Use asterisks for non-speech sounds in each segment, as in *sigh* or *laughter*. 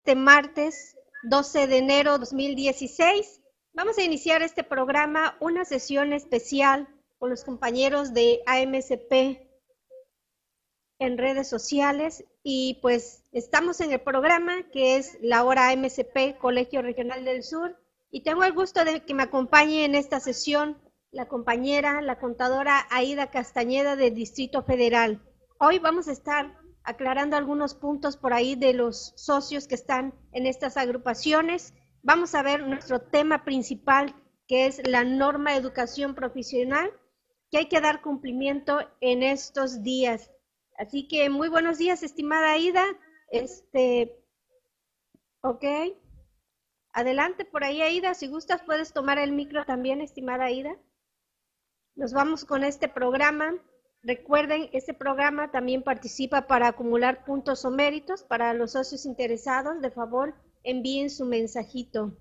este martes 12 de enero 2016. Vamos a iniciar este programa, una sesión especial con los compañeros de AMSP en redes sociales y pues estamos en el programa que es la hora AMSP Colegio Regional del Sur y tengo el gusto de que me acompañe en esta sesión la compañera, la contadora Aida Castañeda del Distrito Federal. Hoy vamos a estar aclarando algunos puntos por ahí de los socios que están en estas agrupaciones. Vamos a ver nuestro tema principal, que es la norma de educación profesional, que hay que dar cumplimiento en estos días. Así que muy buenos días, estimada Aida. Este, ok. Adelante por ahí, Aida. Si gustas, puedes tomar el micro también, estimada Aida. Nos vamos con este programa. Recuerden, este programa también participa para acumular puntos o méritos para los socios interesados. De favor, envíen su mensajito.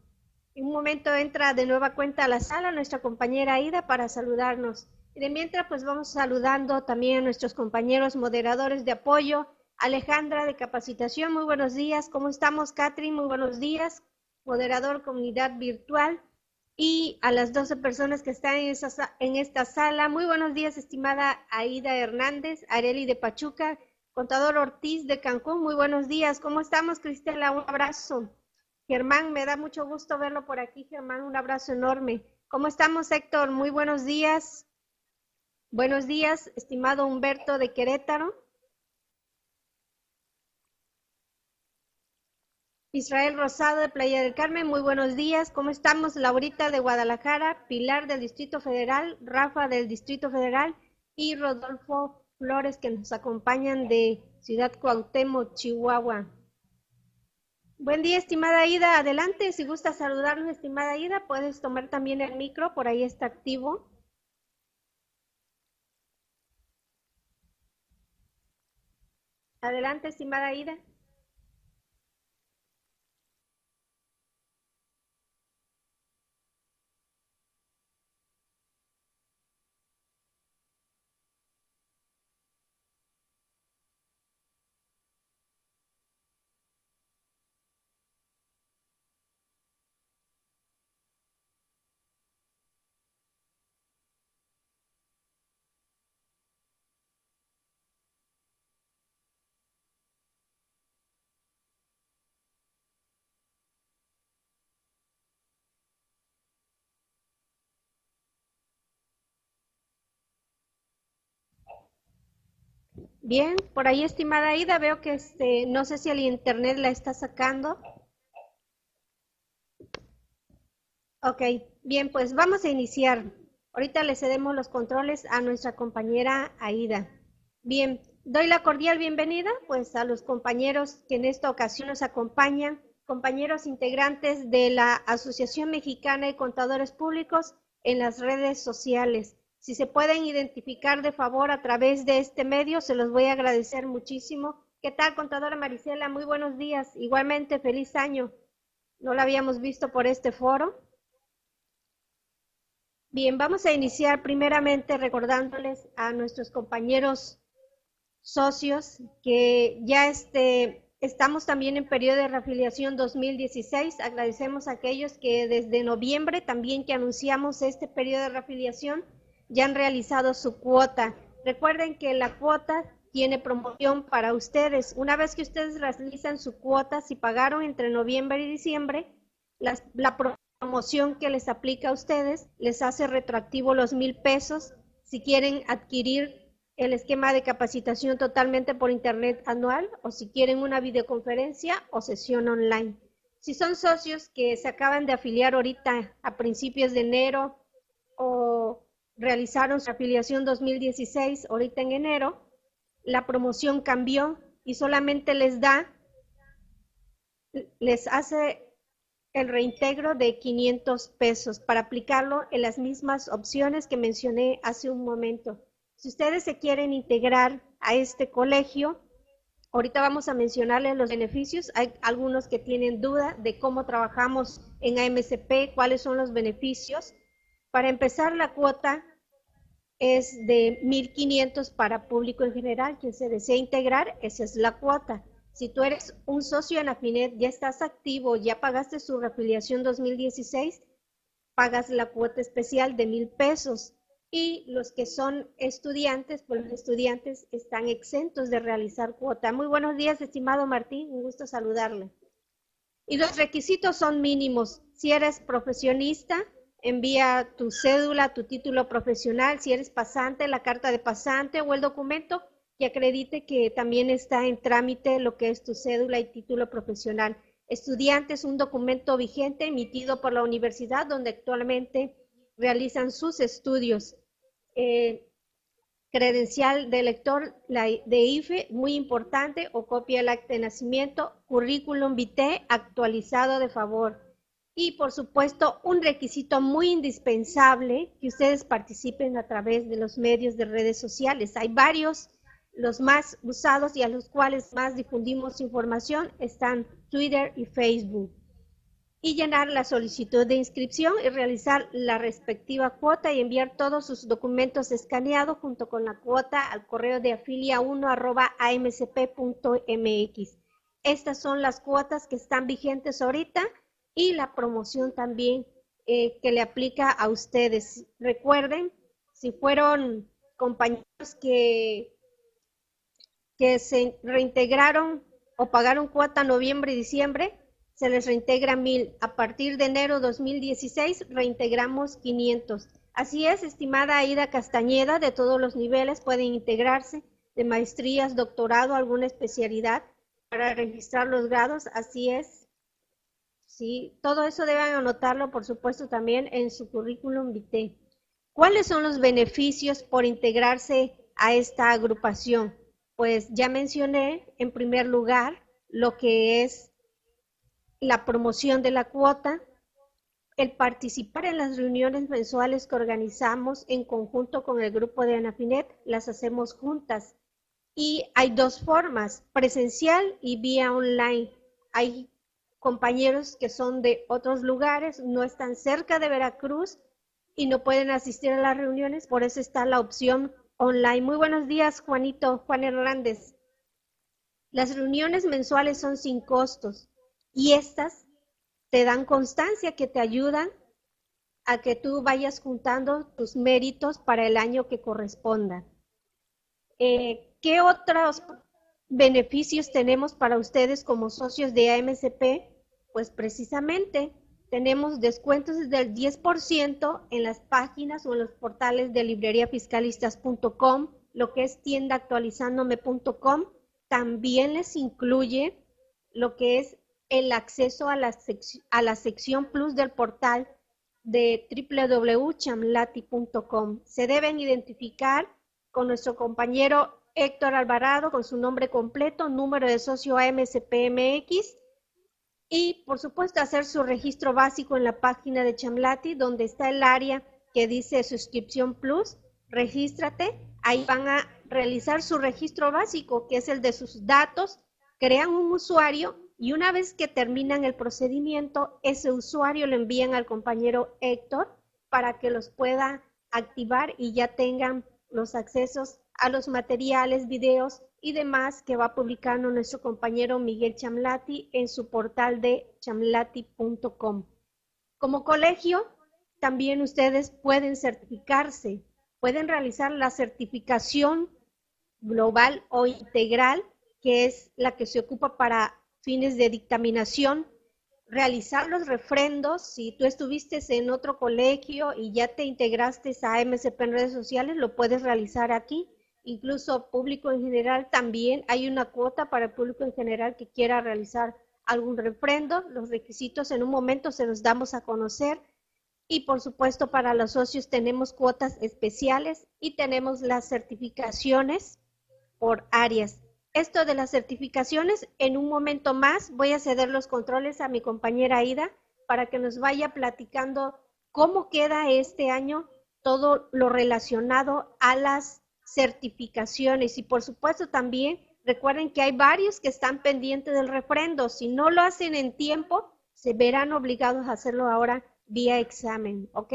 En un momento entra de nueva cuenta a la sala nuestra compañera Aida para saludarnos. Y de mientras, pues vamos saludando también a nuestros compañeros moderadores de apoyo. Alejandra de capacitación, muy buenos días. ¿Cómo estamos, Catherine? Muy buenos días. Moderador comunidad virtual y a las 12 personas que están en, en esta sala. Muy buenos días, estimada Aida Hernández, Areli de Pachuca, contador Ortiz de Cancún. Muy buenos días. ¿Cómo estamos, Cristela? Un abrazo. Germán, me da mucho gusto verlo por aquí, Germán. Un abrazo enorme. ¿Cómo estamos, Héctor? Muy buenos días. Buenos días, estimado Humberto de Querétaro. Israel Rosado de Playa del Carmen, muy buenos días. ¿Cómo estamos? Laurita de Guadalajara, Pilar del Distrito Federal, Rafa del Distrito Federal y Rodolfo Flores que nos acompañan de Ciudad Cuauhtémoc, Chihuahua. Buen día, estimada Ida. Adelante, si gusta saludarnos, estimada Ida, puedes tomar también el micro, por ahí está activo. Adelante, estimada Ida. Bien, por ahí, estimada Ida, veo que este, no sé si el internet la está sacando. Ok, bien, pues vamos a iniciar. Ahorita le cedemos los controles a nuestra compañera Aida. Bien, doy la cordial bienvenida pues a los compañeros que en esta ocasión nos acompañan, compañeros integrantes de la Asociación Mexicana de Contadores Públicos en las redes sociales. Si se pueden identificar de favor a través de este medio, se los voy a agradecer muchísimo. ¿Qué tal, contadora Marisela? Muy buenos días. Igualmente, feliz año. No la habíamos visto por este foro. Bien, vamos a iniciar primeramente recordándoles a nuestros compañeros socios que ya este, estamos también en periodo de reafiliación 2016. Agradecemos a aquellos que desde noviembre también que anunciamos este periodo de reafiliación ya han realizado su cuota. Recuerden que la cuota tiene promoción para ustedes. Una vez que ustedes realizan su cuota, si pagaron entre noviembre y diciembre, la promoción que les aplica a ustedes les hace retroactivo los mil pesos si quieren adquirir el esquema de capacitación totalmente por internet anual o si quieren una videoconferencia o sesión online. Si son socios que se acaban de afiliar ahorita a principios de enero o realizaron su afiliación 2016, ahorita en enero, la promoción cambió y solamente les da, les hace el reintegro de 500 pesos para aplicarlo en las mismas opciones que mencioné hace un momento. Si ustedes se quieren integrar a este colegio, ahorita vamos a mencionarles los beneficios. Hay algunos que tienen duda de cómo trabajamos en AMCP, cuáles son los beneficios. Para empezar, la cuota es de 1.500 para público en general. Quien se desea integrar, esa es la cuota. Si tú eres un socio en Afinet, ya estás activo, ya pagaste su reafiliación 2016, pagas la cuota especial de mil pesos. Y los que son estudiantes, pues los estudiantes están exentos de realizar cuota. Muy buenos días, estimado Martín, un gusto saludarle. Y los requisitos son mínimos. Si eres profesionista, envía tu cédula, tu título profesional, si eres pasante, la carta de pasante o el documento que acredite que también está en trámite lo que es tu cédula y título profesional. Estudiantes, un documento vigente emitido por la universidad donde actualmente realizan sus estudios. Eh, credencial de lector de IFE, muy importante, o copia del acta de nacimiento, currículum vitae actualizado de favor y por supuesto, un requisito muy indispensable que ustedes participen a través de los medios de redes sociales. Hay varios, los más usados y a los cuales más difundimos información están Twitter y Facebook. Y llenar la solicitud de inscripción y realizar la respectiva cuota y enviar todos sus documentos escaneados junto con la cuota al correo de afilia1 Estas son las cuotas que están vigentes ahorita y la promoción también eh, que le aplica a ustedes. Recuerden, si fueron compañeros que, que se reintegraron o pagaron cuota noviembre y diciembre, se les reintegra mil. A partir de enero 2016 reintegramos 500. Así es, estimada Aida Castañeda, de todos los niveles pueden integrarse, de maestrías, doctorado, alguna especialidad para registrar los grados. Así es, ¿sí? Todo eso deben anotarlo, por supuesto, también en su currículum vitae. ¿Cuáles son los beneficios por integrarse a esta agrupación? Pues ya mencioné, en primer lugar, lo que es la promoción de la cuota, el participar en las reuniones mensuales que organizamos en conjunto con el grupo de Anafinet, las hacemos juntas. Y hay dos formas, presencial y vía online. Hay compañeros que son de otros lugares, no están cerca de Veracruz y no pueden asistir a las reuniones, por eso está la opción online. Muy buenos días, Juanito, Juan Hernández. Las reuniones mensuales son sin costos y estas te dan constancia que te ayudan a que tú vayas juntando tus méritos para el año que corresponda. Eh, ¿Qué otros beneficios tenemos para ustedes como socios de AMCP? Pues precisamente tenemos descuentos del 10% en las páginas o en los portales de libreriafiscalistas.com, lo que es tiendaactualizandome.com. También les incluye lo que es el acceso a la, a la sección plus del portal de www.chamlati.com. Se deben identificar con nuestro compañero Héctor Alvarado con su nombre completo, número de socio AMCPMX y por supuesto hacer su registro básico en la página de Chamlati donde está el área que dice suscripción plus, regístrate, ahí van a realizar su registro básico que es el de sus datos, crean un usuario y una vez que terminan el procedimiento, ese usuario lo envían al compañero Héctor para que los pueda activar y ya tengan los accesos a los materiales, videos y demás que va publicando nuestro compañero Miguel Chamlati en su portal de chamlati.com. Como colegio, también ustedes pueden certificarse, pueden realizar la certificación global o integral, que es la que se ocupa para fines de dictaminación, realizar los refrendos, si tú estuviste en otro colegio y ya te integraste a MSP en redes sociales, lo puedes realizar aquí incluso público en general también hay una cuota para el público en general que quiera realizar algún refrendo. Los requisitos en un momento se los damos a conocer y por supuesto para los socios tenemos cuotas especiales y tenemos las certificaciones por áreas. Esto de las certificaciones, en un momento más voy a ceder los controles a mi compañera Aida para que nos vaya platicando cómo queda este año todo lo relacionado a las certificaciones y por supuesto también recuerden que hay varios que están pendientes del refrendo. Si no lo hacen en tiempo, se verán obligados a hacerlo ahora vía examen, ¿ok?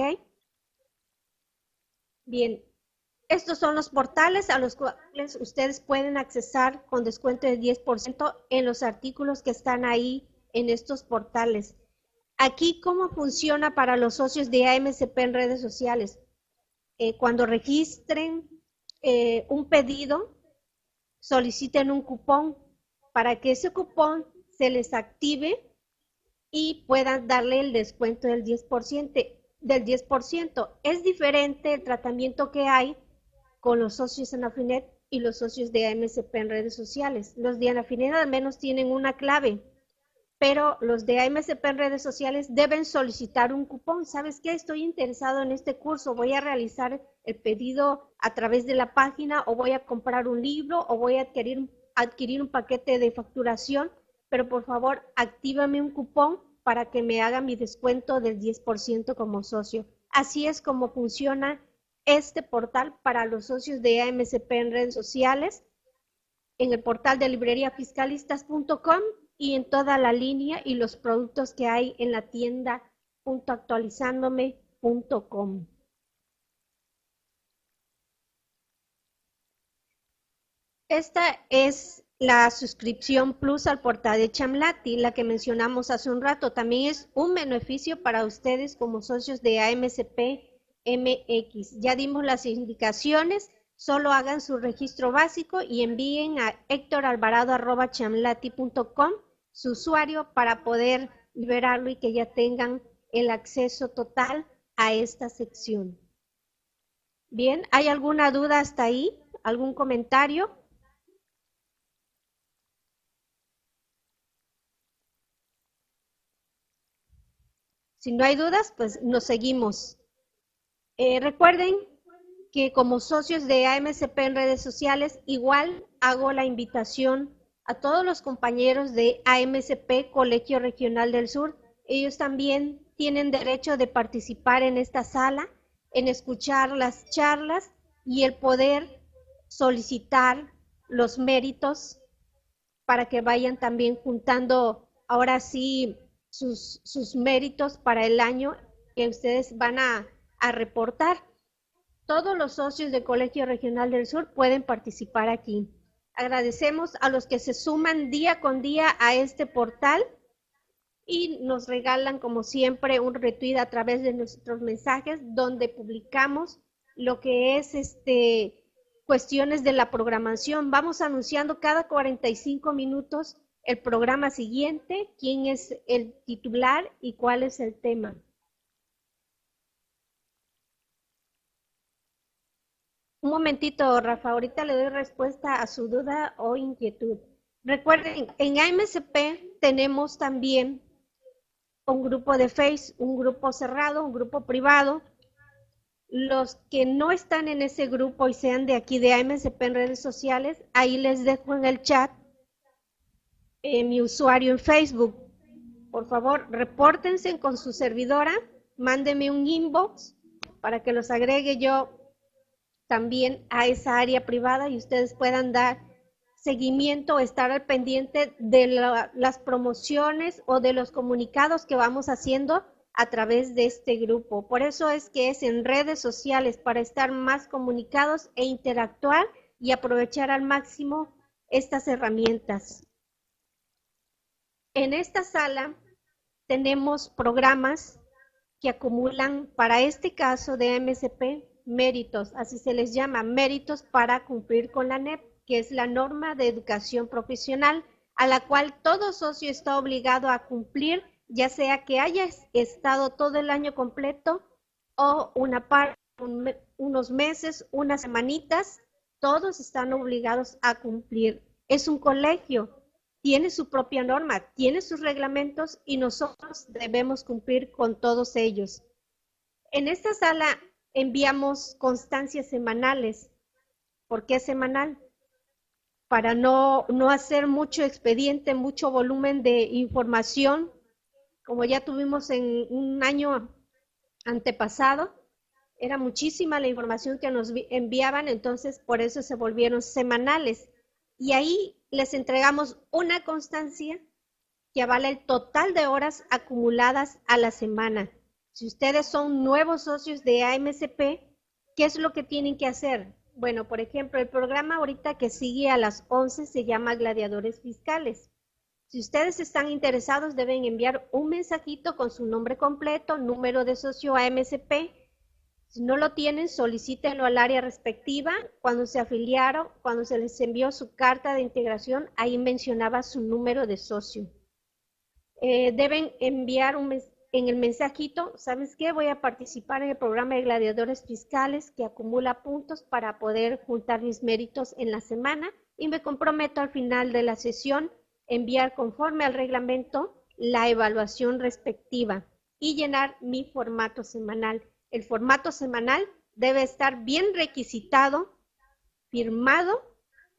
Bien, Estos son los portales a los cuales ustedes pueden accesar con descuento de 10% en los artículos que están ahí en estos portales. Aquí, ¿cómo funciona para los socios de AMCP en redes sociales? Eh, cuando registren eh, un pedido, soliciten un cupón para que ese cupón se les active y puedan darle el descuento del 10%. Del 10%. Es diferente el tratamiento que hay con los socios en Afinet y los socios de AMCP en redes sociales. Los de Afinet al menos tienen una clave, pero los de AMCP en redes sociales deben solicitar un cupón. ¿Sabes qué? Estoy interesado en este curso, voy a realizar el pedido a través de la página o voy a comprar un libro o voy a adquirir, un paquete de facturación, pero por favor actívame un cupón para que me haga mi descuento del 10% como socio. Así es como funciona este portal para los socios de AMCP en redes sociales, en el portal de libreriafiscalistas.com y en toda la línea y los productos que hay en la tienda actualizándome.com. Esta es la suscripción Plus al portal de Chamlati, la que mencionamos hace un rato. También es un beneficio para ustedes como socios de AMCP MX. Ya dimos las indicaciones, solo hagan su registro básico y envíen a hectoralvarado.chamlati.com su usuario para poder liberarlo y que ya tengan el acceso total a esta sección. Bien, ¿hay alguna duda hasta ahí? ¿Algún comentario? Si no hay dudas, pues nos seguimos. Eh, recuerden que como socios de AMCP en redes sociales, igual hago la invitación a todos los compañeros de AMCP Colegio Regional del Sur. Ellos también tienen derecho de participar en esta sala, en escuchar las charlas y el poder solicitar los méritos para que vayan también juntando ahora sí sus, méritos para el año que ustedes van a a reportar. Todos los socios del Colegio Regional del Sur pueden participar aquí. Agradecemos a los que se suman día con día a este portal y nos regalan, como siempre, un retweet a través de nuestros mensajes donde publicamos lo que es este cuestiones de la programación. Vamos anunciando cada 45 minutos el programa siguiente, quién es el titular y cuál es el tema. Un momentito, Rafa, ahorita le doy respuesta a su duda o inquietud. Recuerden, en AMSP tenemos también un grupo de Face, un grupo cerrado, un grupo privado. Los que no están en ese grupo y sean de aquí de AMSP en redes sociales, ahí les dejo en el chat eh, mi usuario en Facebook. Por favor, repórtense con su servidora, mándenme un inbox para que los agregue yo también a esa área privada y ustedes puedan dar seguimiento, estar al pendiente de las promociones o de los comunicados que vamos haciendo a través de este grupo. Por eso es que es en redes sociales para estar más comunicados e interactuar y aprovechar al máximo estas herramientas. En esta sala tenemos programas que acumulan para este caso de MSP méritos, así se les llama, méritos para cumplir con la NEP, que es la norma de educación profesional, a la cual todo socio está obligado a cumplir, ya sea que haya estado todo el año completo o una parte, unos meses, unas semanitas, todos están obligados a cumplir. Es un colegio, tiene su propia norma, tiene sus reglamentos y nosotros debemos cumplir con todos ellos. En esta sala enviamos constancias semanales. ¿Por qué semanal? Para no, no hacer mucho expediente, mucho volumen de información, como ya tuvimos en un año antepasado, era muchísima la información que nos enviaban, entonces por eso se volvieron semanales. Y ahí les entregamos una constancia que avala el total de horas acumuladas a la semana. Si ustedes son nuevos socios de AMCP, ¿Qué es lo que tienen que hacer? Bueno, por ejemplo, el programa ahorita que sigue a las 11 se llama Gladiadores Fiscales. Si ustedes están interesados, deben enviar un mensajito con su nombre completo, número de socio AMSP. Si no lo tienen, solicítenlo al área respectiva. Cuando se afiliaron, cuando se les envió su carta de integración, ahí mencionaba su número de socio. Eh, deben enviar un, en el mensajito, ¿sabes qué? Voy a participar en el programa de gladiadores fiscales que acumula puntos para poder juntar mis méritos en la semana y me comprometo al final de la sesión enviar conforme al reglamento la evaluación respectiva y llenar mi formato semanal. El formato semanal debe estar bien requisitado, firmado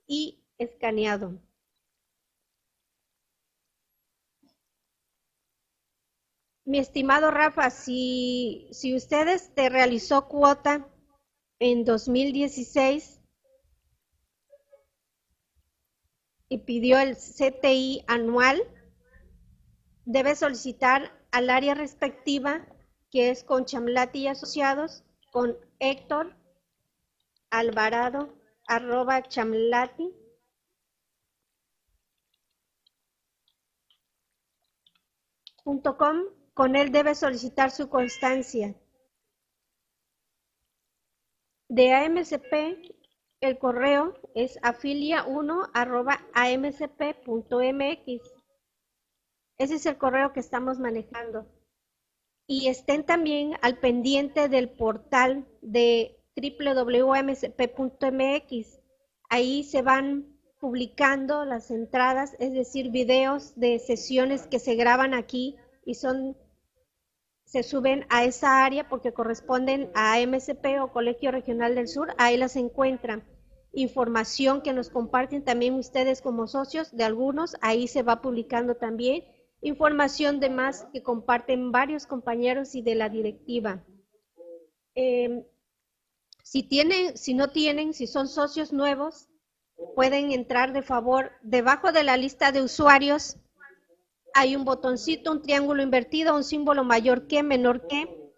y escaneado. Mi estimado Rafa, si, si ustedes te realizó cuota en 2016 y pidió el CTI anual, debe solicitar al área respectiva, que es con Chamlati y Asociados, con Héctor Alvarado, arroba chamlati. Con él debe solicitar su constancia. De AMCP, el correo es afilia1 amcp.mx. Ese es el correo que estamos manejando. Y estén también al pendiente del portal de www.amcp.mx. Ahí se van publicando las entradas, es decir, videos de sesiones que se graban aquí y son se suben a esa área porque corresponden a MSP o Colegio Regional del Sur, ahí las encuentran. Información que nos comparten también ustedes como socios de algunos, ahí se va publicando también. Información de más que comparten varios compañeros y de la directiva. Em, si tienen, si no tienen, si son socios nuevos, pueden entrar de favor debajo de la lista de usuarios hay un botoncito, un triángulo invertido, un símbolo mayor que, menor que.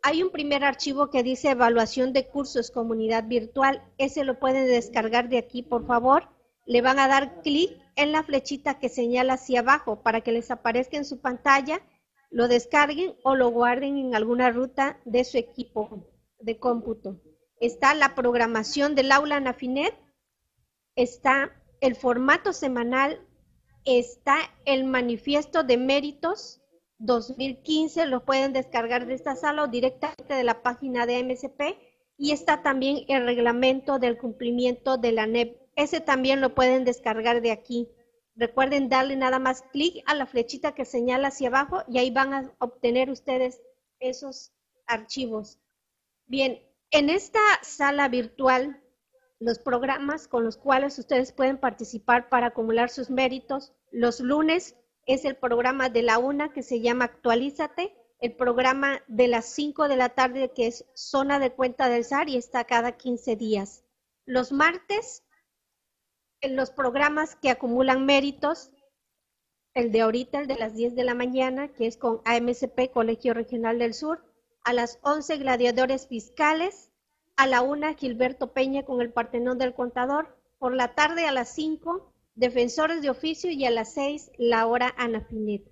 Hay un primer archivo que dice evaluación de cursos comunidad virtual. Ese lo pueden descargar de aquí, por favor. Le van a dar clic en la flechita que señala hacia abajo para que les aparezca en su pantalla, lo descarguen o lo guarden en alguna ruta de su equipo de cómputo. Está la programación del aula Nafinet, está el formato semanal está el manifiesto de méritos 2015, lo pueden descargar de esta sala o directamente de la página de MSP y está también el reglamento del cumplimiento de la NEP. Ese también lo pueden descargar de aquí. Recuerden darle nada más clic a la flechita que señala hacia abajo y ahí van a obtener ustedes esos archivos. Bien, en esta sala virtual los programas con los cuales ustedes pueden participar para acumular sus méritos. Los lunes es el programa de la una que se llama Actualízate, el programa de las 5 de la tarde que es Zona de Cuenta del SAR y está cada 15 días. Los martes, en los programas que acumulan méritos, el de ahorita, el de las 10 de la mañana, que es con AMCP, Colegio Regional del Sur, a las 11 gladiadores fiscales, a la una Gilberto Peña con el Partenón del Contador, por la tarde a las cinco Defensores de Oficio y a las seis la hora Ana Finet.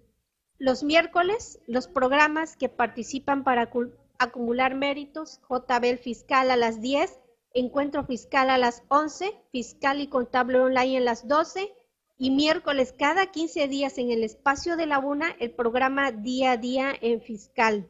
Los miércoles, los programas que participan para acumular méritos, JBL Fiscal a las 10, Encuentro Fiscal a las 11, Fiscal y Contable Online a las 12 y miércoles cada 15 días en el espacio de la UNA el programa Día a Día en Fiscal.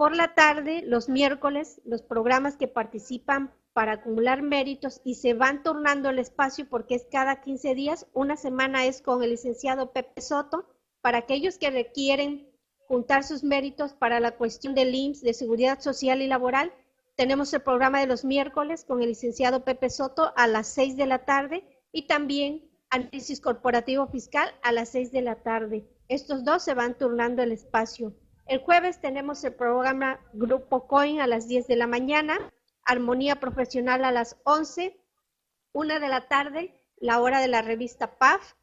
Por la tarde, los miércoles, los programas que participan para acumular méritos y se van turnando el espacio porque es cada 15 días. Una semana es con el licenciado Pepe Soto. Para aquellos que requieren juntar sus méritos para la cuestión del IMSS, de seguridad social y laboral, tenemos el programa de los miércoles con el licenciado Pepe Soto a las 6 de la tarde y también análisis corporativo fiscal a las 6 de la tarde. Estos dos se van turnando el espacio. El jueves tenemos el programa Grupo Coin a las 10 de la mañana, Armonía Profesional a las 11, una de la tarde, la hora de la revista PAF,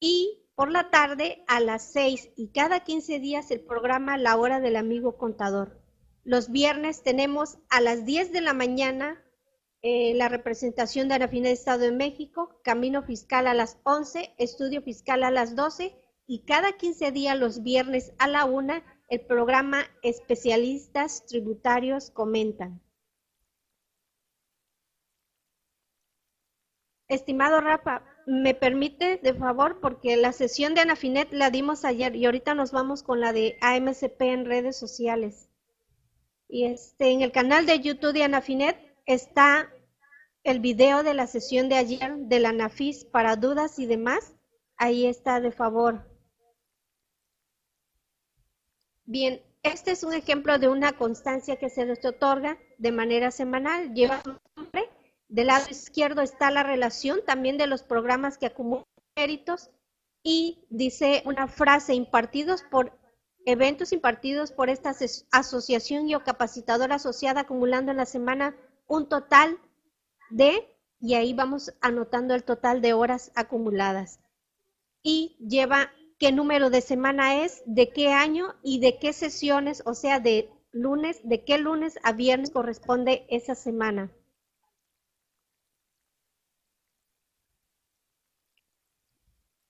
y por la tarde a las 6 y cada 15 días el programa La Hora del Amigo Contador. Los viernes tenemos a las 10 de la mañana eh, la representación de Anafina de Estado de México, Camino Fiscal a las 11, Estudio Fiscal a las 12 y cada 15 días los viernes a la 1 el programa Especialistas Tributarios Comentan. Estimado Rafa, ¿me permite de favor? Porque la sesión de Anafinet la dimos ayer y ahorita nos vamos con la de AMCP en redes sociales. Y este, en el canal de YouTube de Anafinet está el video de la sesión de ayer de la para dudas y demás. Ahí está de favor. Bien, este es un ejemplo de una constancia que se les otorga de manera semanal. Lleva su nombre del lado izquierdo está la relación también de los programas que acumulan méritos y dice una frase impartidos por eventos impartidos por esta asociación y o capacitadora asociada acumulando en la semana un total de, y ahí vamos anotando el total de horas acumuladas. Y lleva qué número de semana es, de qué año y de qué sesiones, o sea, de lunes, de qué lunes a viernes corresponde esa semana.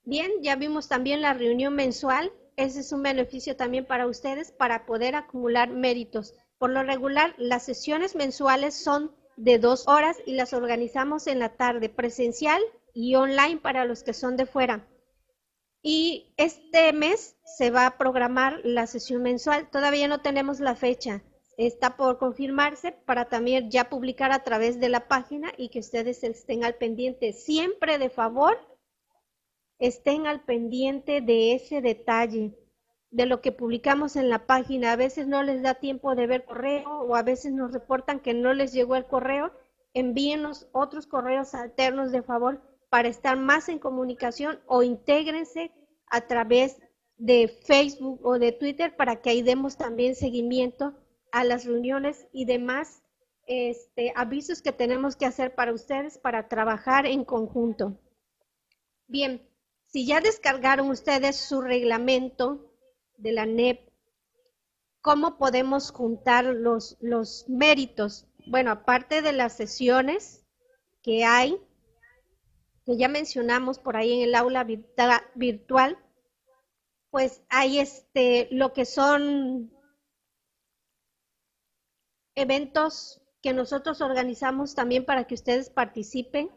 Bien, ya vimos también la reunión mensual. Ese es un beneficio también para ustedes para poder acumular méritos. Por lo regular, las sesiones mensuales son de dos horas y las organizamos en la tarde, presencial y online para los que son de fuera. Y este mes se va a programar la sesión mensual. Todavía no tenemos la fecha. Está por confirmarse para también ya publicar a través de la página y que ustedes estén al pendiente. Siempre de favor estén al pendiente de ese detalle, de lo que publicamos en la página. A veces no les da tiempo de ver correo o a veces nos reportan que no les llegó el correo. Envíenos otros correos alternos de favor para estar más en comunicación o intégrense a través de Facebook o de Twitter para que ahí demos también seguimiento a las reuniones y demás este, avisos que tenemos que hacer para ustedes para trabajar en conjunto. Bien, si ya descargaron ustedes su reglamento de la NEP, ¿cómo podemos juntar los, los méritos? Bueno, aparte de las sesiones que hay, que ya mencionamos por ahí en el aula virtual, pues hay este, lo que son eventos que nosotros organizamos también para que ustedes participen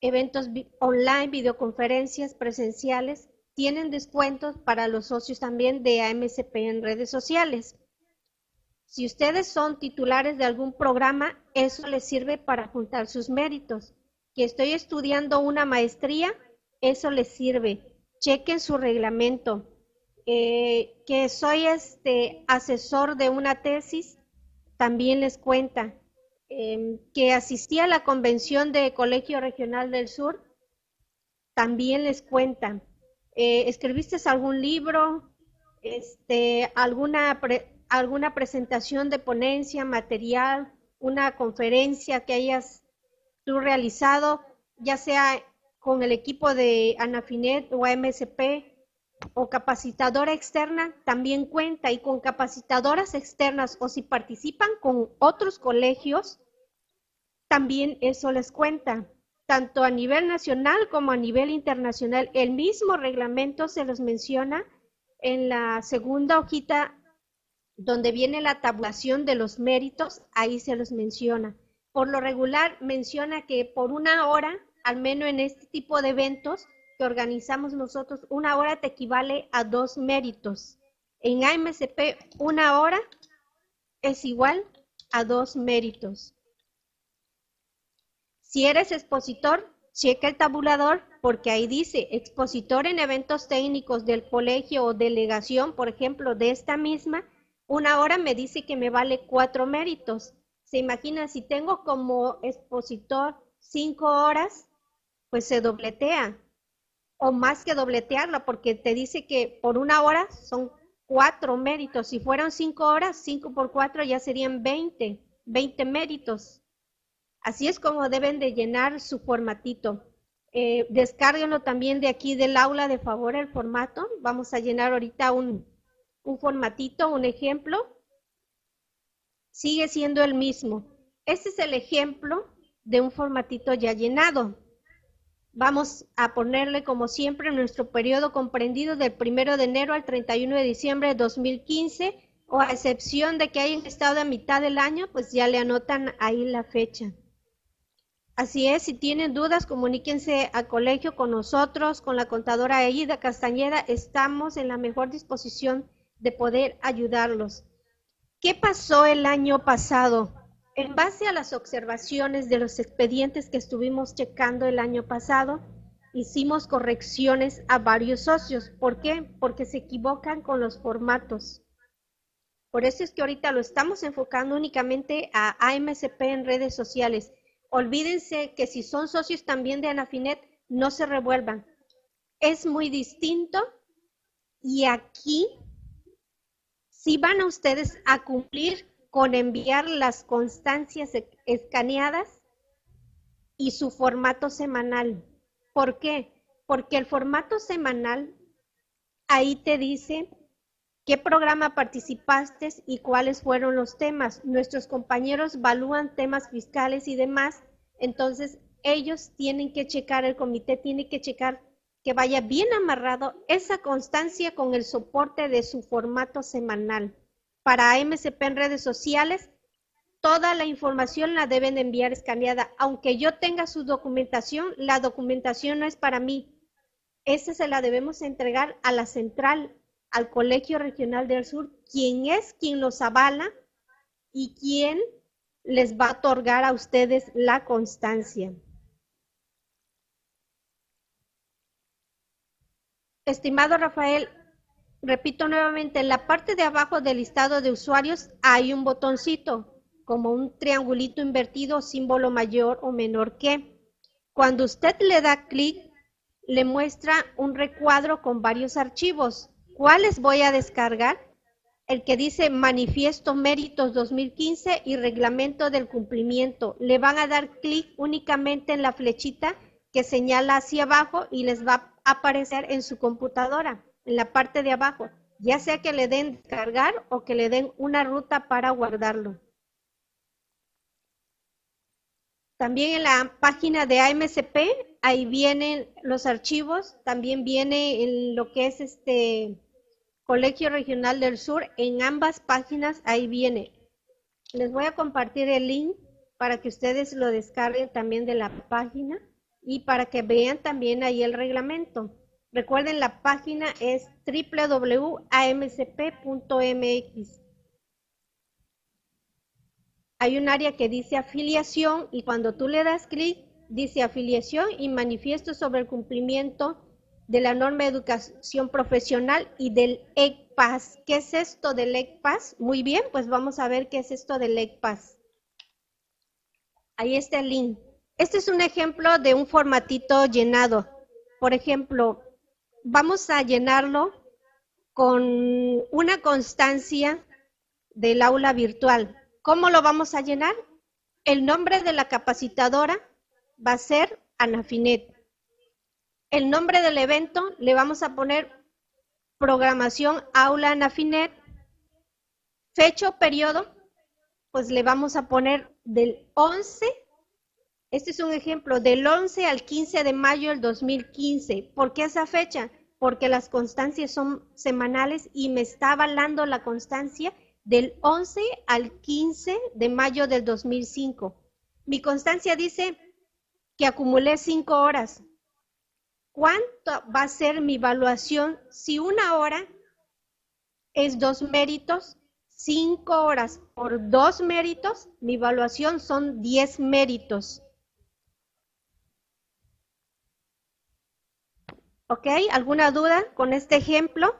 eventos online, videoconferencias presenciales, tienen descuentos para los socios también de AMCP en redes sociales. Si ustedes son titulares de algún programa, eso les sirve para juntar sus méritos. Que estoy estudiando una maestría, eso les sirve. Chequen su reglamento. Eh, que soy este asesor de una tesis, también les cuenta. Em, que asistía a la convención de Colegio Regional del Sur, también les cuentan. Eh, ¿Escribiste algún libro? Este, alguna, alguna presentación de ponencia, material, una conferencia que hayas tú realizado, ya sea con el equipo de Anafinet o MSP o capacitadora externa, también cuenta y con capacitadoras externas o si participan con otros colegios, también eso les cuenta, tanto a nivel nacional como a nivel internacional. El mismo reglamento se los menciona en la segunda hojita donde viene la tabulación de los méritos, ahí se los menciona. Por lo regular menciona que por una hora, al menos en este tipo de eventos que organizamos nosotros, una hora te equivale a dos méritos. En AMCP, una hora es igual a dos méritos. Si eres expositor, checa el tabulador porque ahí dice expositor en eventos técnicos del colegio o delegación, por ejemplo, de esta misma, una hora me dice que me vale cuatro méritos. Se imagina, si tengo como expositor cinco horas, pues se dobletea. O más que dobletearla, porque te dice que por una hora son cuatro méritos. Si fueran cinco horas, cinco por cuatro ya serían veinte, veinte méritos. Así es como deben de llenar su formatito. Eh, descárguenlo también de aquí del aula de favor el formato. Vamos a llenar ahorita un, un formatito, un ejemplo. Sigue siendo el mismo. Este es el ejemplo de un formatito ya llenado. Vamos a ponerle como siempre nuestro periodo comprendido del 1 de enero al 31 de diciembre de 2015 o a excepción de que hayan estado a mitad del año, pues ya le anotan ahí la fecha. Así es, si tienen dudas, comuníquense al colegio con nosotros, con la contadora Aida Castañeda. Estamos en la mejor disposición de poder ayudarlos. ¿Qué pasó el año pasado? En base a las observaciones de los expedientes que estuvimos checando el año pasado, hicimos correcciones a varios socios. ¿Por qué? Porque se equivocan con los formatos. Por eso es que ahorita lo estamos enfocando únicamente a AMCP en redes sociales Olvídense que si son socios también de Anafinet, no se revuelvan. Es muy distinto y aquí si van ustedes a cumplir con enviar las constancias e-, escaneadas y su formato semanal. ¿Por qué? Porque el formato semanal ahí te dice qué programa participaste y cuáles fueron los temas. Nuestros compañeros evalúan temas fiscales y demás, entonces ellos tienen que checar, el comité tiene que checar que vaya bien amarrado esa constancia con el soporte de su formato semanal. Para MCP en redes sociales, toda la información la deben enviar escaneada. Aunque yo tenga su documentación, la documentación no es para mí. Esa se la debemos entregar a la central al Colegio Regional del Sur, quien es quien los avala y quien les va a otorgar a ustedes la constancia. Estimado Rafael, repito nuevamente, en la parte de abajo del listado de usuarios hay un botoncito, como un triangulito invertido, símbolo mayor o menor que. Cuando usted le da clic, le muestra un recuadro con varios archivos. ¿Cuáles voy a descargar? El que dice Manifiesto Méritos 2015 y Reglamento del Cumplimiento. Le van a dar clic únicamente en la flechita que señala hacia abajo y les va a aparecer en su computadora, en la parte de abajo, ya sea que le den cargar o que le den una ruta para guardarlo. También en la página de AMCP, ahí vienen los archivos, también viene en lo que es este Colegio Regional del Sur, en ambas páginas ahí viene. Les voy a compartir el link para que ustedes lo descarguen también de la página y para que vean también ahí el reglamento. Recuerden, la página es www.amcp.mx. Hay un área que dice afiliación y cuando tú le das clic, dice afiliación y manifiesto sobre el cumplimiento de la norma de educación profesional y del ECPAS. ¿Qué es esto del ECPAS? Muy bien, pues vamos a ver qué es esto del ECPAS. Ahí está el link. Este es un ejemplo de un formatito llenado. Por ejemplo, vamos a llenarlo con una constancia del aula virtual. ¿Cómo lo vamos a llenar? El nombre de la capacitadora va a ser Anafinet. El nombre del evento le vamos a poner programación aula Anafinet. Fecha o periodo, pues le vamos a poner del 11, este es un ejemplo, del 11 al 15 de mayo del 2015. ¿Por qué esa fecha? Porque las constancias son semanales y me está avalando la constancia del 11 al 15 de mayo del 2005. Mi constancia dice que acumulé cinco horas. ¿Cuánto va a ser mi evaluación si una hora es dos méritos? Cinco horas por dos méritos, mi evaluación son diez méritos. ¿Ok? ¿Alguna duda con este ejemplo?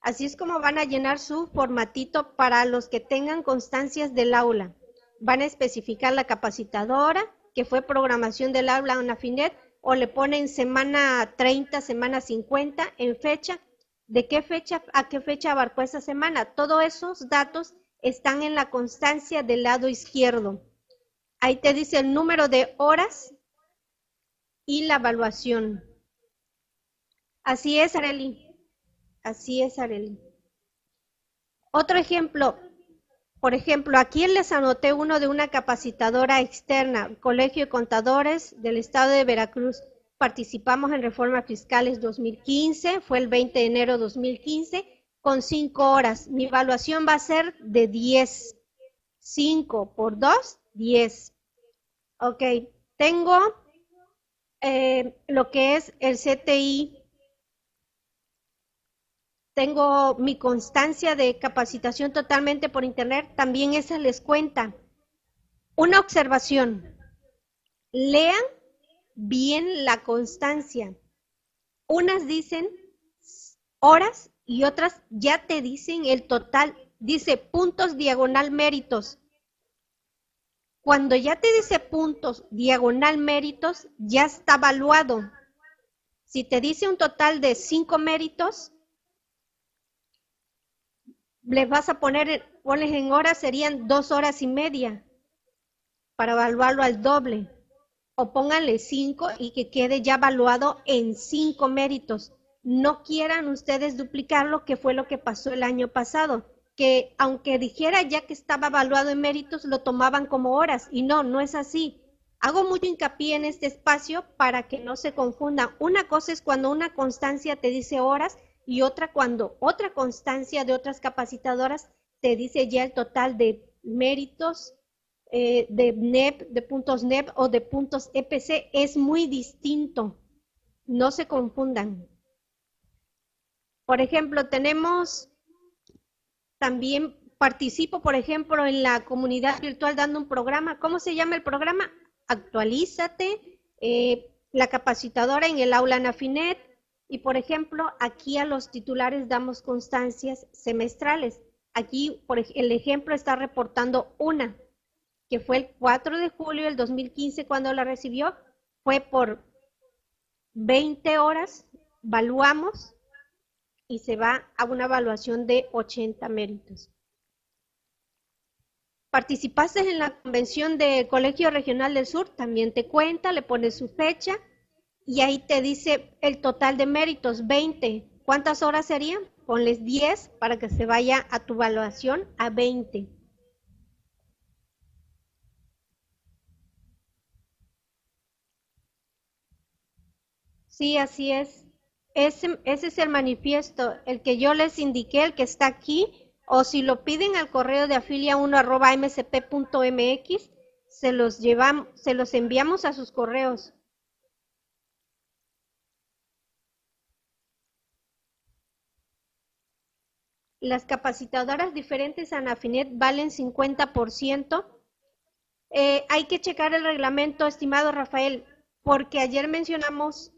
Así es como van a llenar su formatito para los que tengan constancias del aula. Van a especificar la capacitadora, que fue programación del aula UNAFINET, o le ponen semana 30, semana 50 en fecha. ¿De qué fecha a qué fecha abarcó esa semana? Todos esos datos están en la constancia del lado izquierdo. Ahí te dice el número de horas y la evaluación. Así es, Arely. Así es, Arely. Otro ejemplo, Por ejemplo, aquí les anoté uno de una capacitadora externa, Colegio de Contadores del Estado de Veracruz. Participamos en Reformas Fiscales 2015, fue el 20 de enero de 2015, con cinco horas. Mi evaluación va a ser de 10. 5 por 2, 10. Ok, tengo eh, lo que es el CTI tengo mi constancia de capacitación totalmente por internet, también esa les cuenta. Una observación, lean bien la constancia. Unas dicen horas y otras ya te dicen el total, dice puntos diagonal méritos. Cuando ya te dice puntos diagonal méritos, ya está evaluado. Si te dice un total de cinco méritos, les vas a poner, pones en horas, serían dos horas y media para evaluarlo al doble. O pónganle cinco y que quede ya evaluado en cinco méritos. No quieran ustedes duplicarlo, que fue lo que pasó el año pasado, que aunque dijera ya que estaba evaluado en méritos, lo tomaban como horas. Y no, no es así. Hago mucho hincapié en este espacio para que no se confunda. Una cosa es cuando una constancia te dice horas y otra cuando otra constancia de otras capacitadoras te dice ya el total de méritos eh, de NEP, de puntos NEP o de puntos EPC es muy distinto. No se confundan. Por ejemplo, tenemos también, participo, por ejemplo, en la comunidad virtual dando un programa. ¿Cómo se llama el programa? Actualízate. Eh, la capacitadora en el aula Nafinet, y por ejemplo, aquí a los titulares damos constancias semestrales. Aquí, por el ejemplo, está reportando una, que fue el 4 de julio del 2015 cuando la recibió. Fue por 20 horas, evaluamos y se va a una evaluación de 80 méritos. Participaste en la convención del Colegio Regional del Sur, también te cuenta, le pones su fecha y ahí te dice el total de méritos, 20. ¿Cuántas horas serían? Ponles 10 para que se vaya a tu evaluación a 20. Sí, así es. Ese, es el manifiesto, el que yo les indiqué, el que está aquí, o si lo piden al correo de afilia1 arroba msp.mx, se los llevamos, se los enviamos a sus correos. las capacitadoras diferentes Anafinet valen 50%. Eh, hay que checar el reglamento, estimado Rafael, porque ayer mencionamos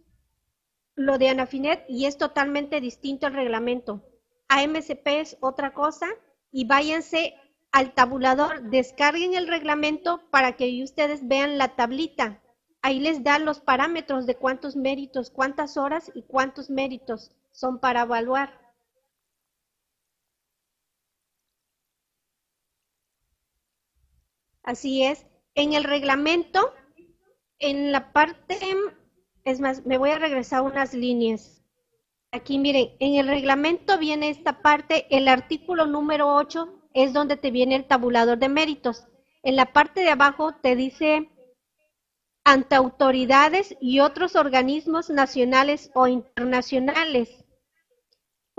lo de Anafinet y es totalmente distinto el reglamento. AMCP es otra cosa y váyanse al tabulador, descarguen el reglamento para que ustedes vean la tablita. Ahí les da los parámetros de cuántos méritos, cuántas horas y cuántos méritos son para evaluar. Así es. En el reglamento, en la parte, es más, me voy a regresar unas líneas. Aquí miren, en el reglamento viene esta parte, el artículo número 8 es donde te viene el tabulador de méritos. En la parte de abajo te dice ante autoridades y otros organismos nacionales o internacionales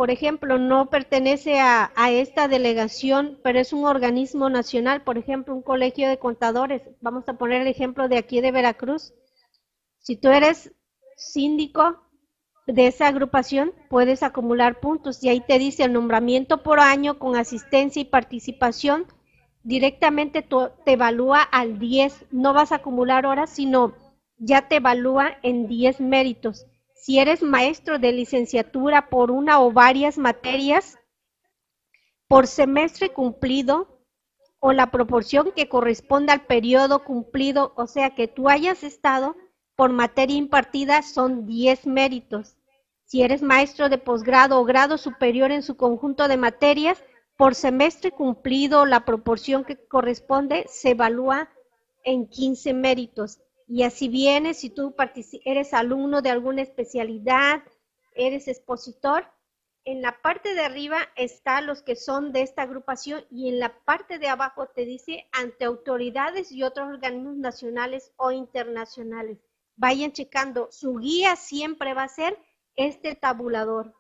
por ejemplo, no pertenece a, esta delegación, pero es un organismo nacional, por ejemplo, un colegio de contadores. Vamos a poner el ejemplo de aquí de Veracruz. Si tú eres síndico de esa agrupación, puedes acumular puntos y ahí te dice el nombramiento por año con asistencia y participación. Directamente te evalúa al 10, no vas a acumular horas, sino ya te evalúa en 10 méritos si eres maestro de licenciatura por una o varias materias por semestre cumplido o la proporción que corresponda al periodo cumplido, o sea que tú hayas estado por materia impartida son 10 méritos. Si eres maestro de posgrado o grado superior en su conjunto de materias, por semestre cumplido la proporción que corresponde se evalúa en 15 méritos. Y así vienes, si tú eres alumno de alguna especialidad, eres expositor, en la parte de arriba está los que son de esta agrupación y en la parte de abajo te dice ante autoridades y otros organismos nacionales o internacionales. Vayan checando, su guía siempre va a ser este tabulador.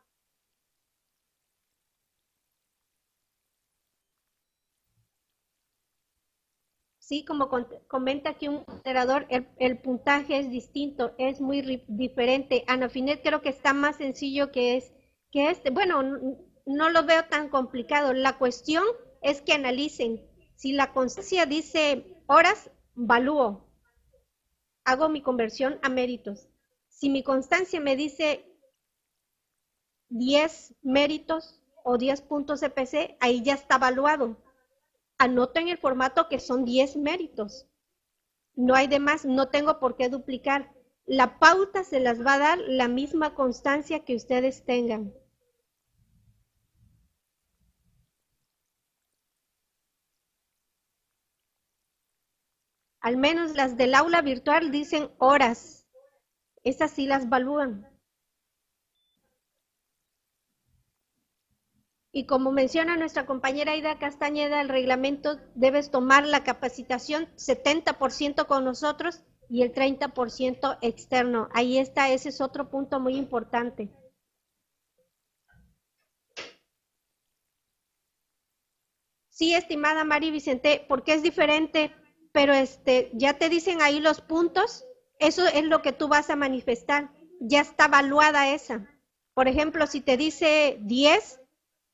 Sí, como comenta aquí un moderador, el, puntaje es distinto, es muy diferente. Ana Finet creo que está más sencillo que es que este. Bueno, no lo veo tan complicado. La cuestión es que analicen. Si la constancia dice horas, valúo. Hago mi conversión a méritos. Si mi constancia me dice 10 méritos o 10 puntos EPC, ahí ya está evaluado anoto en el formato que son 10 méritos. No hay demás, no tengo por qué duplicar. La pauta se las va a dar la misma constancia que ustedes tengan. Al menos las del aula virtual dicen horas. Esas sí las evalúan. Y como menciona nuestra compañera Ida Castañeda, el reglamento debes tomar la capacitación 70% con nosotros y el 30% externo. Ahí está, ese es otro punto muy importante. Sí, estimada Mari Vicente, porque es diferente, pero este, ya te dicen ahí los puntos, eso es lo que tú vas a manifestar. Ya está evaluada esa. Por ejemplo, si te dice 10,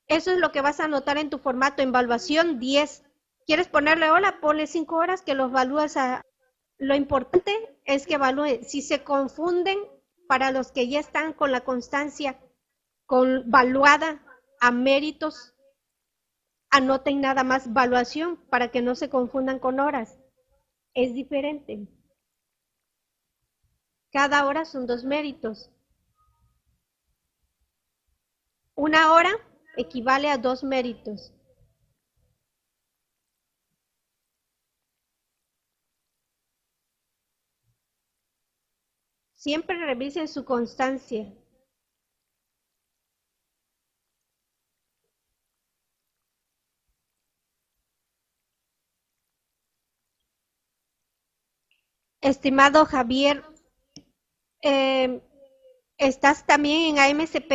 eso es lo que vas a anotar en tu formato, evaluación 10. ¿Quieres ponerle hola? Ponle 5 horas que los evalúas a... Lo importante es que evalúen. Si se confunden, para los que ya están con la constancia con valuada a méritos, anoten nada más evaluación para que no se confundan con horas. Es diferente. Cada hora son dos méritos. Una hora equivale a dos méritos. Siempre revisen su constancia. Estimado Javier, eh, ¿estás también en AMCP?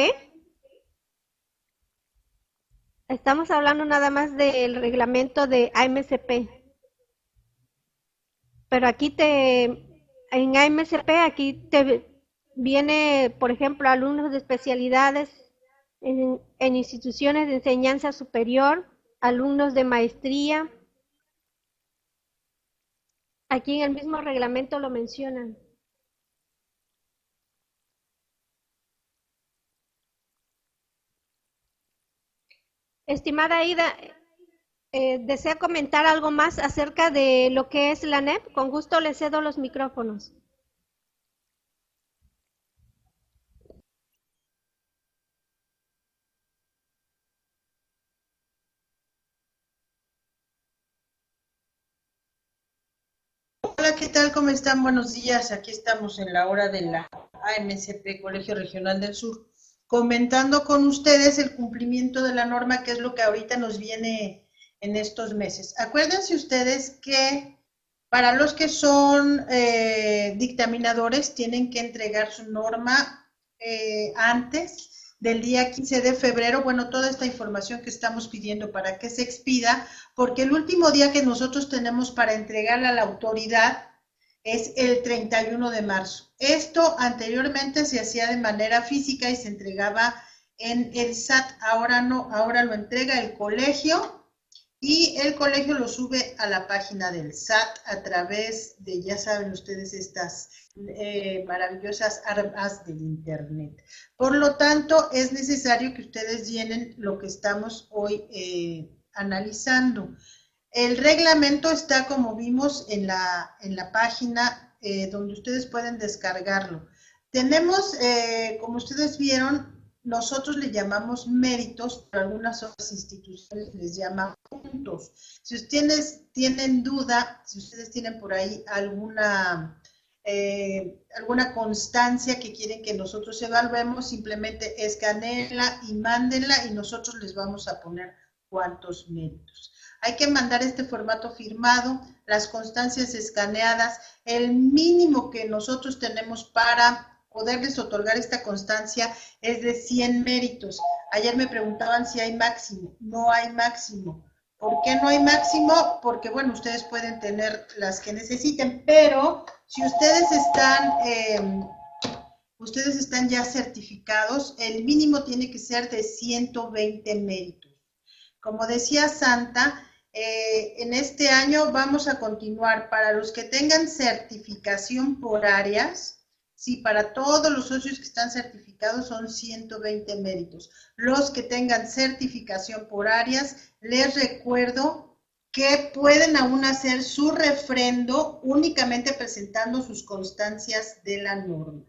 Estamos hablando nada más del reglamento de AMCP. Pero aquí te, en AMCP, aquí te viene, por ejemplo, alumnos de especialidades en, en instituciones de enseñanza superior, alumnos de maestría. Aquí en el mismo reglamento lo mencionan. Estimada Ida, eh, ¿desea comentar algo más acerca de lo que es la NEP? Con gusto le cedo los micrófonos. ¿Qué tal? ¿Cómo están? Buenos días. Aquí estamos en la hora de la AMCP, Colegio Regional del Sur comentando con ustedes el cumplimiento de la norma, que es lo que ahorita nos viene en estos meses. Acuérdense ustedes que para los que son eh, dictaminadores tienen que entregar su norma eh, antes del día 15 de febrero. Bueno, toda esta información que estamos pidiendo para que se expida, porque el último día que nosotros tenemos para entregarla a la autoridad es el 31 de marzo. Esto anteriormente se hacía de manera física y se entregaba en el SAT, ahora no, ahora lo entrega el colegio y el colegio lo sube a la página del SAT a través de, ya saben ustedes, estas eh, maravillosas armas del Internet. Por lo tanto, es necesario que ustedes llenen lo que estamos hoy eh, analizando. El reglamento está, como vimos, en la, en la página eh, donde ustedes pueden descargarlo. Tenemos, como ustedes vieron, nosotros le llamamos méritos, pero algunas otras instituciones les llaman puntos. Si ustedes tienen duda, si ustedes tienen por ahí alguna eh, alguna constancia que quieren que nosotros evaluemos, simplemente escaneenla y mándenla y nosotros les vamos a poner cuántos méritos. Hay que mandar este formato firmado, las constancias escaneadas, el mínimo que nosotros tenemos para poderles otorgar esta constancia es de 100 méritos. Ayer me preguntaban si hay máximo. No hay máximo. ¿Por qué no hay máximo? Porque, bueno, ustedes pueden tener las que necesiten, pero si ustedes están, em, ustedes están ya certificados, el mínimo tiene que ser de 120 méritos. Como decía Santa, eh, en este año vamos a continuar para los que tengan certificación por áreas, Sí, para todos los socios que están certificados son 120 méritos. Los que tengan certificación por áreas, les recuerdo que pueden aún hacer su refrendo únicamente presentando sus constancias de la norma.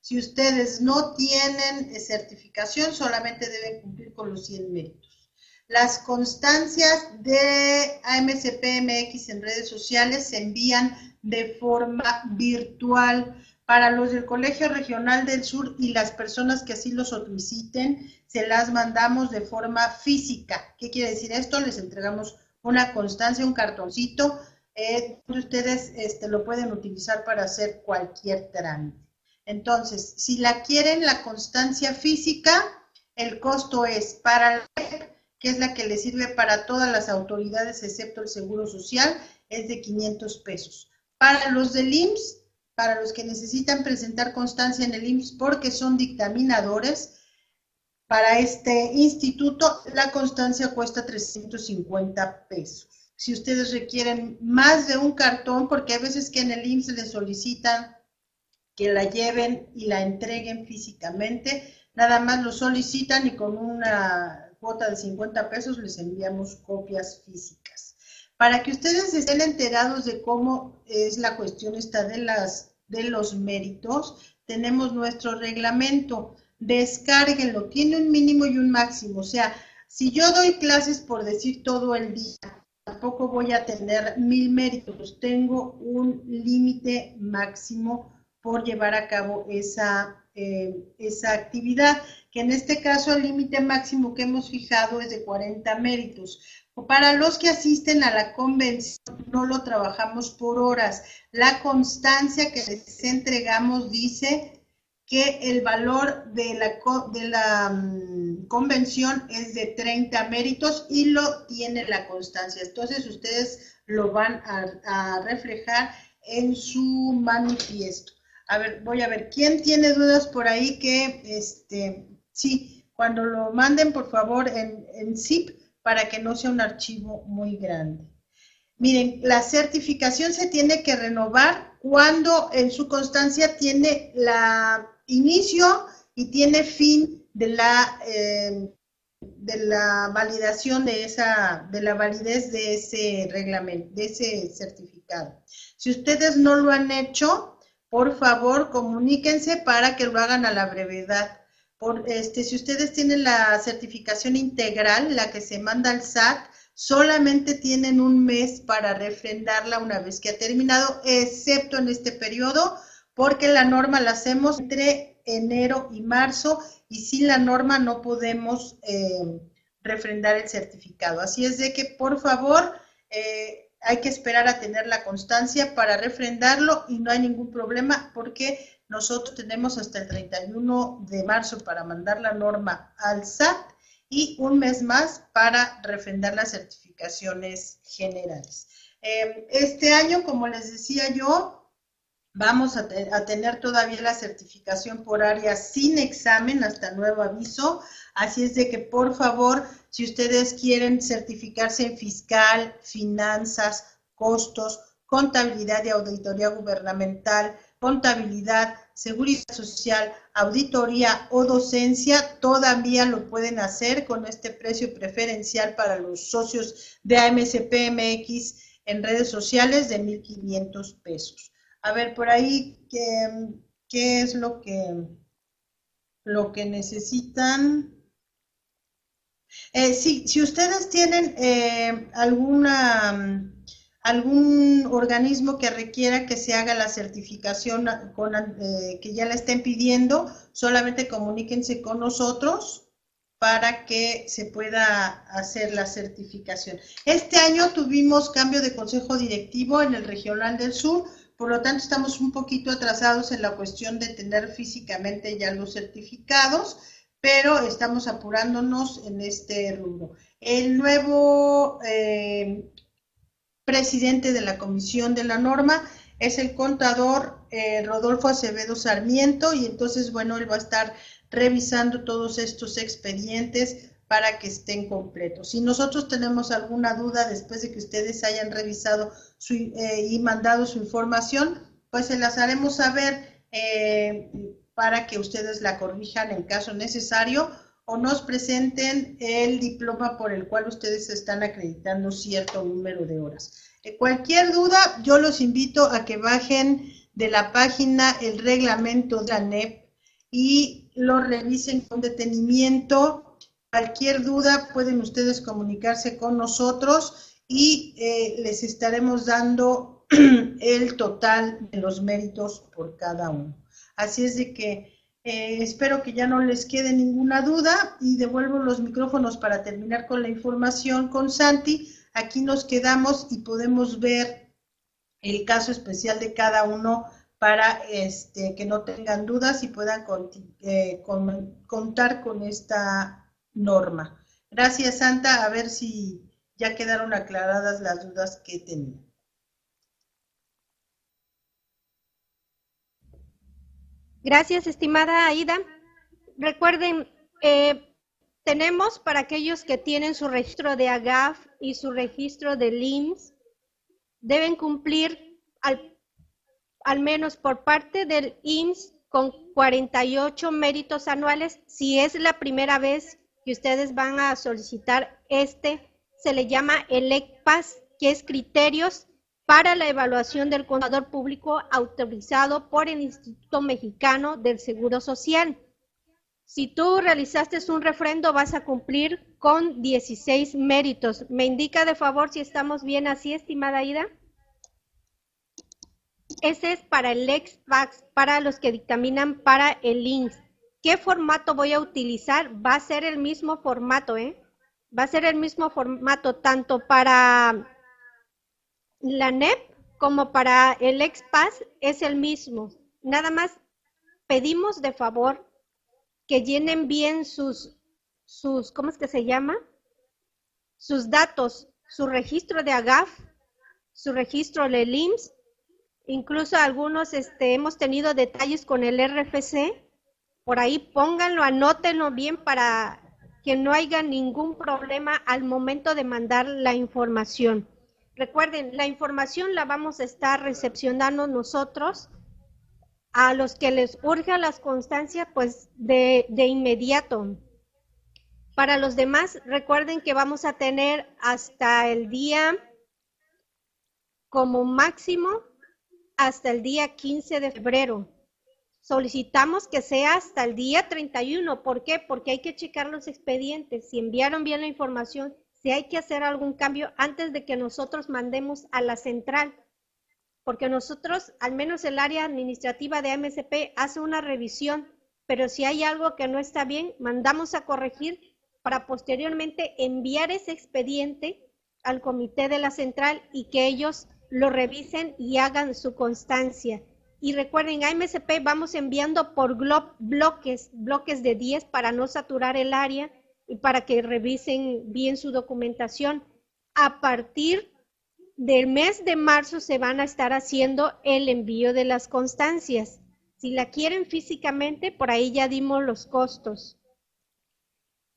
Si ustedes no tienen certificación, solamente deben cumplir con los 100 méritos. Las constancias de AMCPMX en redes sociales se envían de forma virtual. Para los del Colegio Regional del Sur y las personas que así lo soliciten, se las mandamos de forma física. ¿Qué quiere decir esto? Les entregamos una constancia, un cartoncito, eh, ustedes este, lo pueden utilizar para hacer cualquier trámite. Entonces, si la quieren, la constancia física, el costo es para la que es la que le sirve para todas las autoridades excepto el Seguro Social, es de 500 pesos. Para los del IMSS, para los que necesitan presentar constancia en el IMSS porque son dictaminadores. Para este instituto la constancia cuesta 350 pesos. Si ustedes requieren más de un cartón, porque hay veces que en el IMSS les solicitan que la lleven y la entreguen físicamente, nada más lo solicitan y con una cuota de 50 pesos les enviamos copias físicas. Para que ustedes estén enterados de cómo es la cuestión esta de, las, de los méritos, tenemos nuestro reglamento. Descárguenlo, tiene un mínimo y un máximo. O sea, si yo doy clases por decir todo el día, tampoco voy a tener mil méritos. Tengo un límite máximo por llevar a cabo esa, eh, esa actividad, que en este caso el límite máximo que hemos fijado es de 40 méritos. Para los que asisten a la convención, no lo trabajamos por horas. La constancia que les entregamos dice que el valor de la, de la mm, convención es de 30 méritos y lo tiene la constancia. Entonces ustedes lo van a, reflejar en su manifiesto. A ver, voy a ver, ¿quién tiene dudas por ahí que, este, sí, cuando lo manden, por favor, en, en zip, para que no sea un archivo muy grande. Miren, la certificación se tiene que renovar cuando en su constancia tiene la inicio y tiene fin de la, eh, de la validación de esa, de la validez de ese reglamento, de ese certificado. Si ustedes no lo han hecho, por favor comuníquense para que lo hagan a la brevedad este, si ustedes tienen la certificación integral, la que se manda al SAT, solamente tienen un mes para refrendarla una vez que ha terminado, excepto en este periodo, porque la norma la hacemos entre enero y marzo y sin la norma no podemos eh, refrendar el certificado. Así es de que, por favor, eh, hay que esperar a tener la constancia para refrendarlo y no hay ningún problema porque nosotros tenemos hasta el 31 de marzo para mandar la norma al SAT y un mes más para refrendar las certificaciones generales. Em, este año, como les decía yo, vamos a, tener todavía la certificación por área sin examen hasta nuevo aviso. Así es de que, por favor, si ustedes quieren certificarse en fiscal, finanzas, costos, contabilidad y auditoría gubernamental, contabilidad, seguridad social, auditoría o docencia, todavía lo pueden hacer con este precio preferencial para los socios de AMCPMX en redes sociales de 1.500 pesos. A ver, por ahí, ¿qué, es lo que, lo que necesitan? Eh, si ustedes tienen eh, alguna algún organismo que requiera que se haga la certificación eh, que ya la estén pidiendo, solamente comuníquense con nosotros para que se pueda hacer la certificación. Este año tuvimos cambio de consejo directivo en el Regional del Sur, por lo tanto estamos un poquito atrasados en la cuestión de tener físicamente ya los certificados, pero estamos apurándonos en este rubro. El nuevo eh, presidente de la Comisión de la Norma es el contador eh, Rodolfo Acevedo Sarmiento y entonces, bueno, él va a estar revisando todos estos expedientes para que estén completos. Si nosotros tenemos alguna duda después de que ustedes hayan revisado eh, y mandado su información, pues se las haremos saber eh, para que ustedes la corrijan en caso necesario o nos presenten el diploma por el cual ustedes están acreditando cierto número de horas. Eh, cualquier duda, yo los invito a que bajen de la página el reglamento de la NEP y lo revisen con detenimiento. Cualquier duda pueden ustedes comunicarse con nosotros y eh, les estaremos dando *clears throat* el total de los méritos por cada uno. Así es de que eh, espero que ya no les quede ninguna duda y devuelvo los micrófonos para terminar con la información con Santi. Aquí nos quedamos y podemos ver el caso especial de cada uno para este, que no tengan dudas y puedan eh, contar con esta norma. Gracias, Santa. A ver si ya quedaron aclaradas las dudas que tenía. Gracias, estimada Aida. Recuerden, eh, tenemos para aquellos que tienen su registro de AGAF y su registro de LIMS, deben cumplir al, al menos por parte del IMSS con 48 méritos anuales. Si es la primera vez que ustedes van a solicitar este, se le llama el ECPAS, que es criterios para la evaluación del contador público autorizado por el Instituto Mexicano del Seguro Social. Si tú realizaste un refrendo, vas a cumplir con 16 méritos. ¿Me indica de favor si estamos bien así, estimada Ida? Ese es para el EXPAX, para los que dictaminan para el INS. ¿Qué formato voy a utilizar? Va a ser el mismo formato, ¿eh? Va a ser el mismo formato tanto para la NEP como para el EXPAS es el mismo. Nada más pedimos de favor que llenen bien sus, sus, ¿cómo es que se llama? Sus datos, su registro de AGAF, su registro de LIMS, incluso algunos este, hemos tenido detalles con el RFC, por ahí pónganlo, anótenlo bien para que no haya ningún problema al momento de mandar la información. Recuerden, la información la vamos a estar recepcionando nosotros a los que les urge las constancias, pues de, de inmediato. Para los demás, recuerden que vamos a tener hasta el día, como máximo, hasta el día 15 de febrero. Solicitamos que sea hasta el día 31. ¿Por qué? Porque hay que checar los expedientes. Si enviaron bien la información, si hay que hacer algún cambio antes de que nosotros mandemos a la central, porque nosotros, al menos el área administrativa de MSP, hace una revisión, pero si hay algo que no está bien, mandamos a corregir para posteriormente enviar ese expediente al comité de la central y que ellos lo revisen y hagan su constancia. Y recuerden, a MSP vamos enviando por bloques, bloques de 10 para no saturar el área para que revisen bien su documentación. A partir del mes de marzo se van a estar haciendo el envío de las constancias. Si la quieren físicamente, por ahí ya dimos los costos.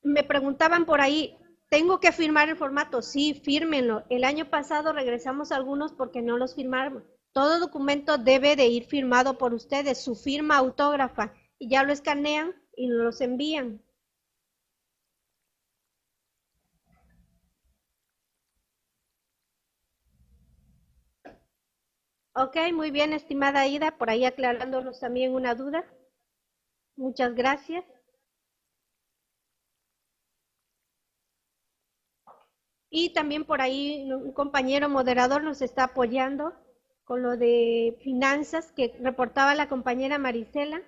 Me preguntaban por ahí, ¿tengo que firmar el formato? Sí, fírmenlo. El año pasado regresamos algunos porque no los firmaron. Todo documento debe de ir firmado por ustedes, su firma autógrafa, y ya lo escanean y los envían. Ok, muy bien, estimada Ida, por ahí aclarándonos también una duda. Muchas gracias. Y también por ahí un compañero moderador nos está apoyando con lo de finanzas que reportaba la compañera Marisela.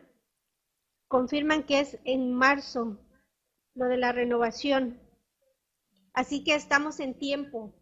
Confirman que es en marzo lo de la renovación. Así que estamos en tiempo.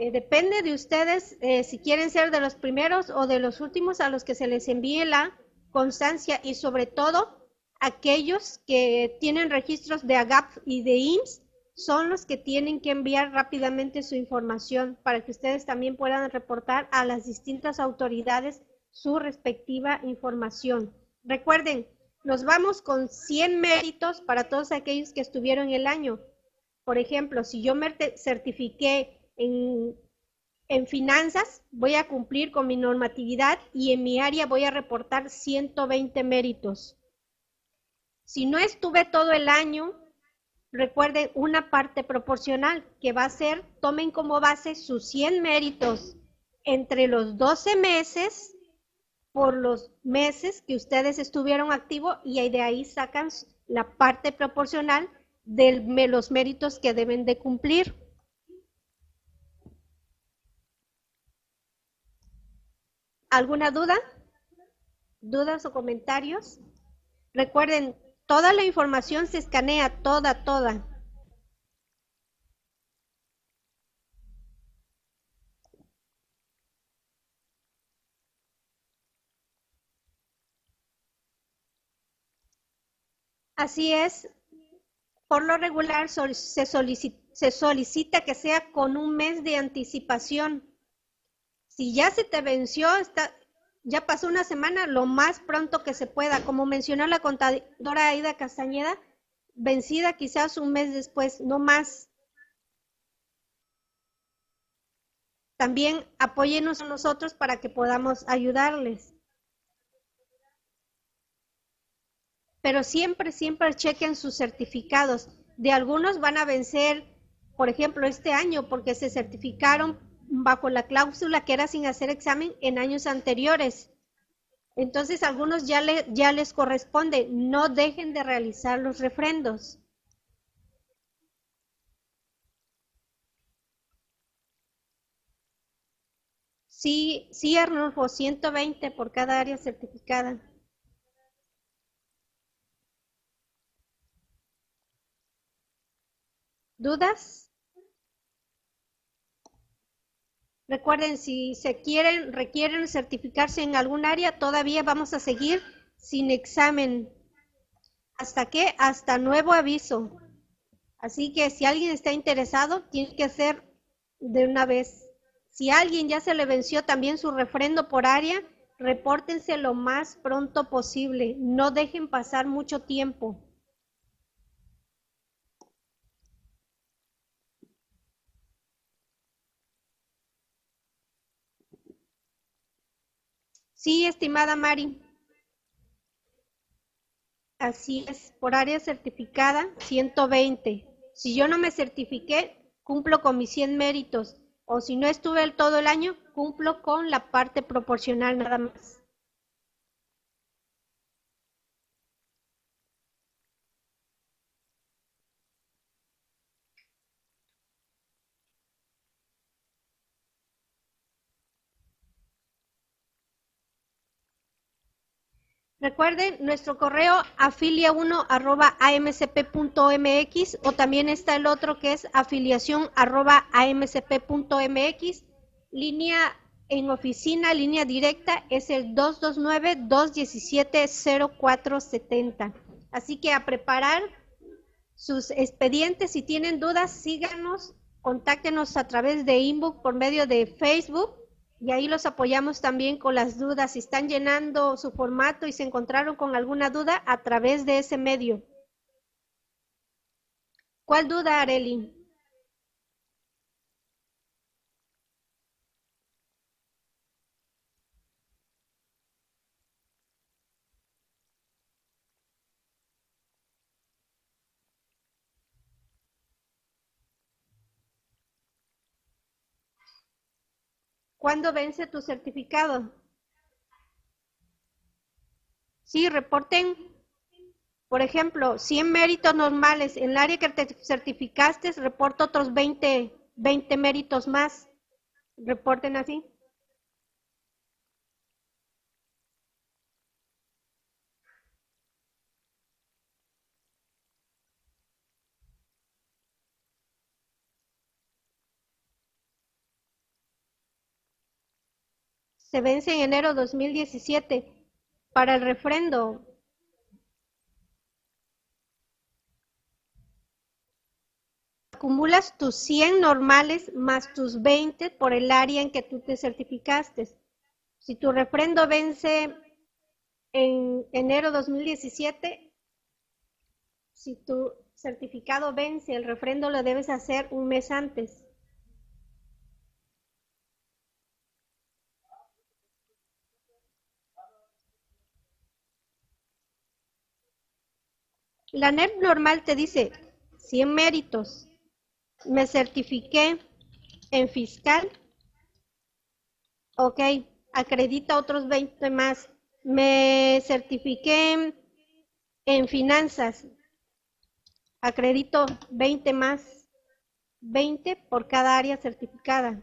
Eh, depende de ustedes eh, si quieren ser de los primeros o de los últimos a los que se les envíe la constancia y sobre todo aquellos que tienen registros de AGAP y de IMSS son los que tienen que enviar rápidamente su información para que ustedes también puedan reportar a las distintas autoridades su respectiva información. Recuerden, nos vamos con 100 méritos para todos aquellos que estuvieron el año. Por ejemplo, si yo me certifiqué en, finanzas, voy a cumplir con mi normatividad y en mi área voy a reportar 120 méritos. Si no estuve todo el año, recuerden una parte proporcional que va a ser, tomen como base sus 100 méritos entre los 12 meses por los meses que ustedes estuvieron activos y de ahí sacan la parte proporcional de los méritos que deben de cumplir. ¿Alguna duda? ¿Dudas o comentarios? Recuerden, toda la información se escanea, toda, toda. Así es, por lo regular se, solicita, que sea con un mes de anticipación. Si ya se te venció, está, ya pasó una semana, lo más pronto que se pueda. Como mencionó la contadora Aida Castañeda, vencida quizás un mes después, no más. También apóyenos a nosotros para que podamos ayudarles. pero siempre, siempre chequen sus certificados. De algunos van a vencer, por ejemplo, este año, porque se certificaron bajo la cláusula que era sin hacer examen en años anteriores. Entonces, algunos ya, le, ya les corresponde. No dejen de realizar los refrendos. Sí, sí, Arnulfo, 120 por cada área certificada. ¿Dudas? Recuerden, si se quieren, requieren certificarse en algún área, todavía vamos a seguir sin examen. ¿Hasta qué? Hasta nuevo aviso. Así que si alguien está interesado, tiene que hacer de una vez. Si a alguien ya se le venció también su refrendo por área, repórtense lo más pronto posible. No dejen pasar mucho tiempo. Sí, estimada Mari. Así es, por área certificada 120. Si yo no me certifiqué, cumplo con mis 100 méritos. O si no estuve el todo el año, cumplo con la parte proporcional nada más. Recuerden nuestro correo afilia1 arroba o también está el otro que es afiliación arroba. Línea en oficina, línea directa es el 229-217-0470. Así que a preparar sus expedientes. Si tienen dudas, síganos, contáctenos a través de inbox por medio de Facebook y ahí los apoyamos también con las dudas. Si están llenando su formato y se encontraron con alguna duda a través de ese medio. ¿Cuál duda, Areli? ¿Cuándo vence tu certificado? Sí, reporten, por ejemplo, 100 méritos normales. En el área que te certificaste, reporta otros 20 20 méritos más. Reporten así. Se vence en enero 2017 para el refrendo. Acumulas tus 100 normales más tus 20 por el área en que tú te certificaste. Si tu refrendo vence en enero 2017, si tu certificado vence, el refrendo lo debes hacer un mes antes. La NEP normal te dice 100 méritos. Me certifiqué en fiscal. Ok, acredita otros 20 más. Me certifiqué en finanzas. Acredito 20 más. 20 por cada área certificada.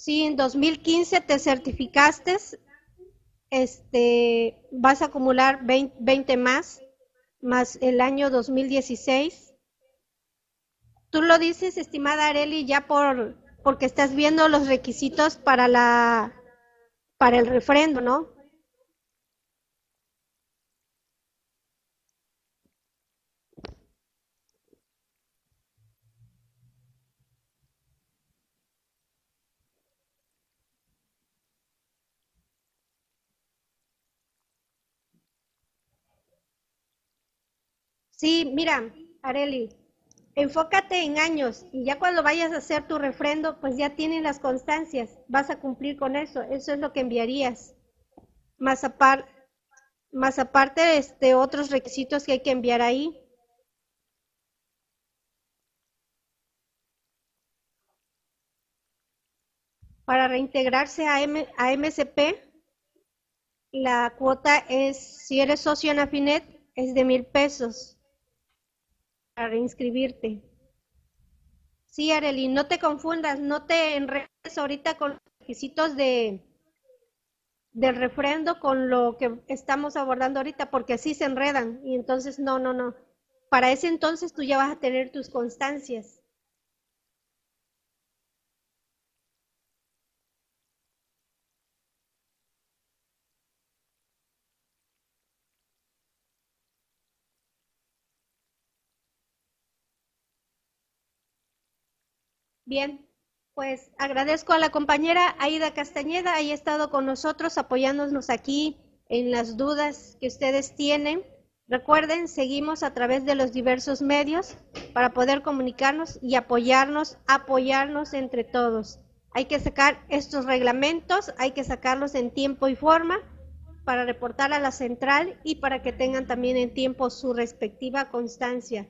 Si en 2015 te certificaste, este, vas a acumular 20, más, más el año 2016. Tú lo dices, estimada Areli, ya por porque estás viendo los requisitos para la para el refrendo, ¿no? Sí, mira, Areli, enfócate en años y ya cuando vayas a hacer tu refrendo, pues ya tienen las constancias, vas a cumplir con eso, eso es lo que enviarías. Más, aparte, más aparte, este, otros requisitos que hay que enviar ahí. Para reintegrarse a, M, a MSP, la cuota es, si eres socio en Afinet, es de mil pesos reinscribirte. Sí, Arely, no te confundas, no te enredes ahorita con los requisitos de del refrendo con lo que estamos abordando ahorita, porque así se enredan y entonces no, no, no. Para ese entonces tú ya vas a tener tus constancias. Bien, pues agradezco a la compañera Aida Castañeda, haya estado con nosotros apoyándonos aquí en las dudas que ustedes tienen. Recuerden, seguimos a través de los diversos medios para poder comunicarnos y apoyarnos, apoyarnos entre todos. Hay que sacar estos reglamentos, hay que sacarlos en tiempo y forma para reportar a la central y para que tengan también en tiempo su respectiva constancia.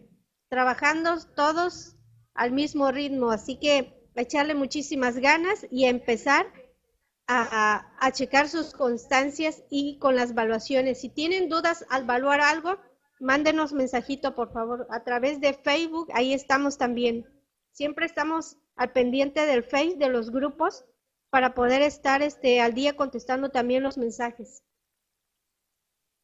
Trabajando todos al mismo ritmo, así que echarle muchísimas ganas y empezar a, a, checar sus constancias y con las evaluaciones. Si tienen dudas al evaluar algo, mándenos mensajito, por favor, a través de Facebook, ahí estamos también. Siempre estamos al pendiente del Face, de los grupos, para poder estar este, al día contestando también los mensajes.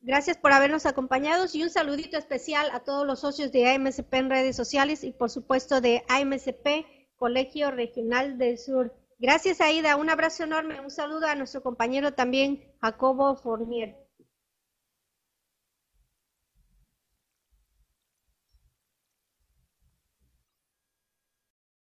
Gracias por habernos acompañado y un saludito especial a todos los socios de AMSP en redes sociales y por supuesto de AMSP, Colegio Regional del Sur. Gracias Aida, un abrazo enorme, un saludo a nuestro compañero también Jacobo Fornier.